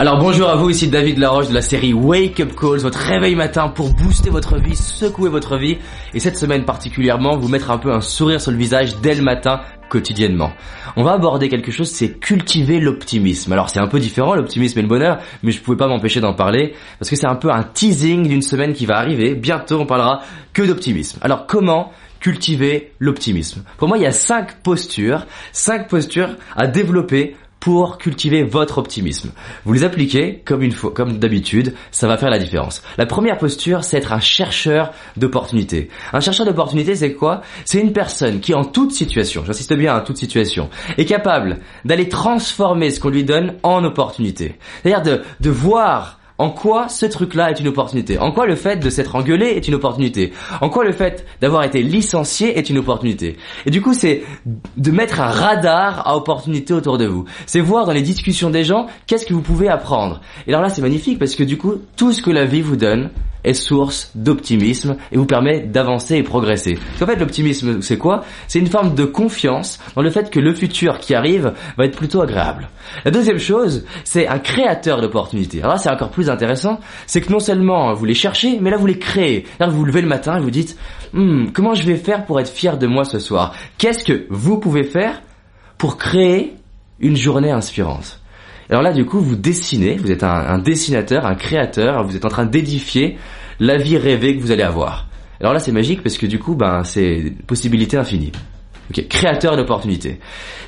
Alors bonjour à vous, ici David Laroche de la série Wake Up Calls, votre réveil matin pour booster votre vie, secouer votre vie et cette semaine particulièrement vous mettre un peu un sourire sur le visage dès le matin quotidiennement. On va aborder quelque chose, c'est cultiver l'optimisme. Alors c'est un peu différent l'optimisme et le bonheur, mais je pouvais pas m'empêcher d'en parler parce que c'est un peu un teasing d'une semaine qui va arriver. Bientôt on parlera que d'optimisme. Alors comment cultiver l'optimisme? Pour moi il y a cinq postures, cinq postures à développer pour cultiver votre optimisme. Vous les appliquez comme une fois, comme d'habitude, ça va faire la différence. La première posture, c'est être un chercheur d'opportunités. Un chercheur d'opportunités, c'est quoi? C'est une personne qui, en toute situation, j'insiste bien, en toute situation, est capable d'aller transformer ce qu'on lui donne en opportunité. C'est-à-dire de, de voir en quoi ce truc-là est une opportunité? En quoi le fait de s'être engueulé est une opportunité? En quoi le fait d'avoir été licencié est une opportunité? Et du coup, c'est de mettre un radar à opportunité autour de vous. C'est voir dans les discussions des gens qu'est-ce que vous pouvez apprendre? Et alors là, c'est magnifique parce que du coup, tout ce que la vie vous donne, est source d'optimisme et vous permet d'avancer et progresser. Parce qu'en fait, l'optimisme, c'est quoi? C'est une forme de confiance dans le fait que le futur qui arrive va être plutôt agréable. La deuxième chose, c'est un créateur d'opportunités. Alors là, c'est encore plus intéressant, c'est que non seulement vous les cherchez, mais là, vous les créez. Là, vous vous levez le matin et vous dites, hmm, comment je vais faire pour être fier de moi ce soir? Qu'est-ce que vous pouvez faire pour créer une journée inspirante? Alors là, du coup, vous dessinez, vous êtes un, dessinateur, un créateur, vous êtes en train d'édifier la vie rêvée que vous allez avoir. Alors là, c'est magique parce que du coup, ben, c'est possibilité infinie. Ok, créateur d'opportunités.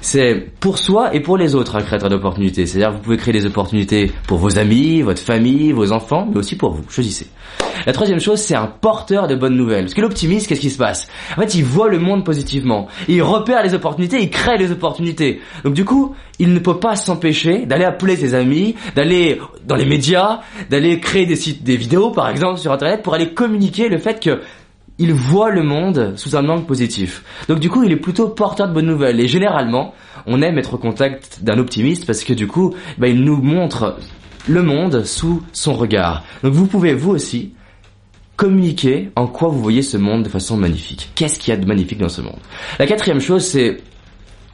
C'est pour soi et pour les autres un créateur d'opportunités. C'est-à-dire vous pouvez créer des opportunités pour vos amis, votre famille, vos enfants, mais aussi pour vous. Choisissez. La troisième chose, c'est un porteur de bonnes nouvelles. Parce que l'optimiste, qu'est-ce qui se passe? En fait, il voit le monde positivement. Il repère les opportunités, il crée les opportunités. Donc du coup, il ne peut pas s'empêcher d'aller appeler ses amis, d'aller dans les médias, d'aller créer des sites, des vidéos par exemple sur Internet pour aller communiquer le fait que il voit le monde sous un angle positif. Donc du coup, il est plutôt porteur de bonnes nouvelles. Et généralement, on aime être au contact d'un optimiste parce que du coup, bah, il nous montre le monde sous son regard. Donc vous pouvez vous aussi communiquer en quoi vous voyez ce monde de façon magnifique. Qu'est-ce qu'il y a de magnifique dans ce monde? La quatrième chose, c'est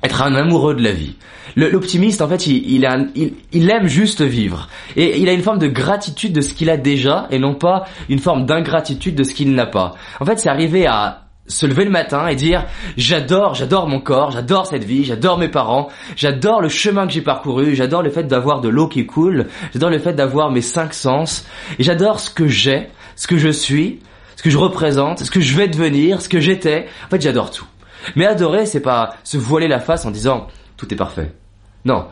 être un amoureux de la vie. L'optimiste, en fait, il, aime juste vivre. Et il a une forme de gratitude de ce qu'il a déjà et non pas une forme d'ingratitude de ce qu'il n'a pas. En fait, c'est arriver à se lever le matin et dire j'adore, j'adore mon corps, j'adore cette vie, j'adore mes parents, j'adore le chemin que j'ai parcouru, j'adore le fait d'avoir de l'eau qui coule, j'adore le fait d'avoir mes cinq sens, et j'adore ce que j'ai, ce que je suis, ce que je représente, ce que je vais devenir, ce que j'étais. En fait, j'adore tout. Mais adorer, c'est pas se voiler la face en disant tout est parfait. Non.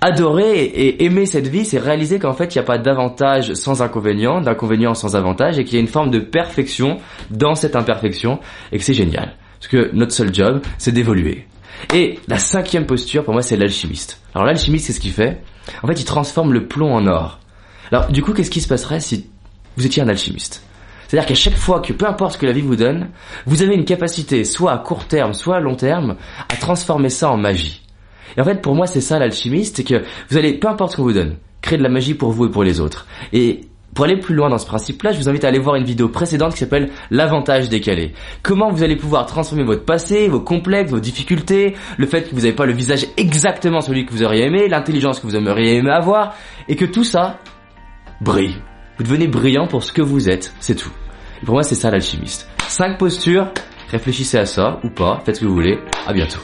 Adorer et aimer cette vie, c'est réaliser qu'en fait, il n'y a pas d'avantage sans inconvénient, d'inconvénient sans avantage, et qu'il y a une forme de perfection dans cette imperfection, et que c'est génial. Parce que notre seul job, c'est d'évoluer. Et la cinquième posture, pour moi, c'est l'alchimiste. Alors l'alchimiste, c'est ce qu'il fait. En fait, il transforme le plomb en or. Alors, du coup, qu'est-ce qui se passerait si vous étiez un alchimiste? C'est-à-dire qu'à chaque fois que peu importe ce que la vie vous donne, vous avez une capacité, soit à court terme, soit à long terme, à transformer ça en magie. Et en fait, pour moi, c'est ça l'alchimiste, c'est que vous allez, peu importe ce qu'on vous donne, créer de la magie pour vous et pour les autres. Et pour aller plus loin dans ce principe-là, je vous invite à aller voir une vidéo précédente qui s'appelle l'avantage décalé. Comment vous allez pouvoir transformer votre passé, vos complexes, vos difficultés, le fait que vous n'avez pas le visage exactement celui que vous auriez aimé, l'intelligence que vous aimeriez aimer avoir, et que tout ça brille. Vous devenez brillant pour ce que vous êtes, c'est tout pour moi, c'est ça l'alchimiste. Cinq postures, réfléchissez à ça ou pas, faites ce que vous voulez. À bientôt.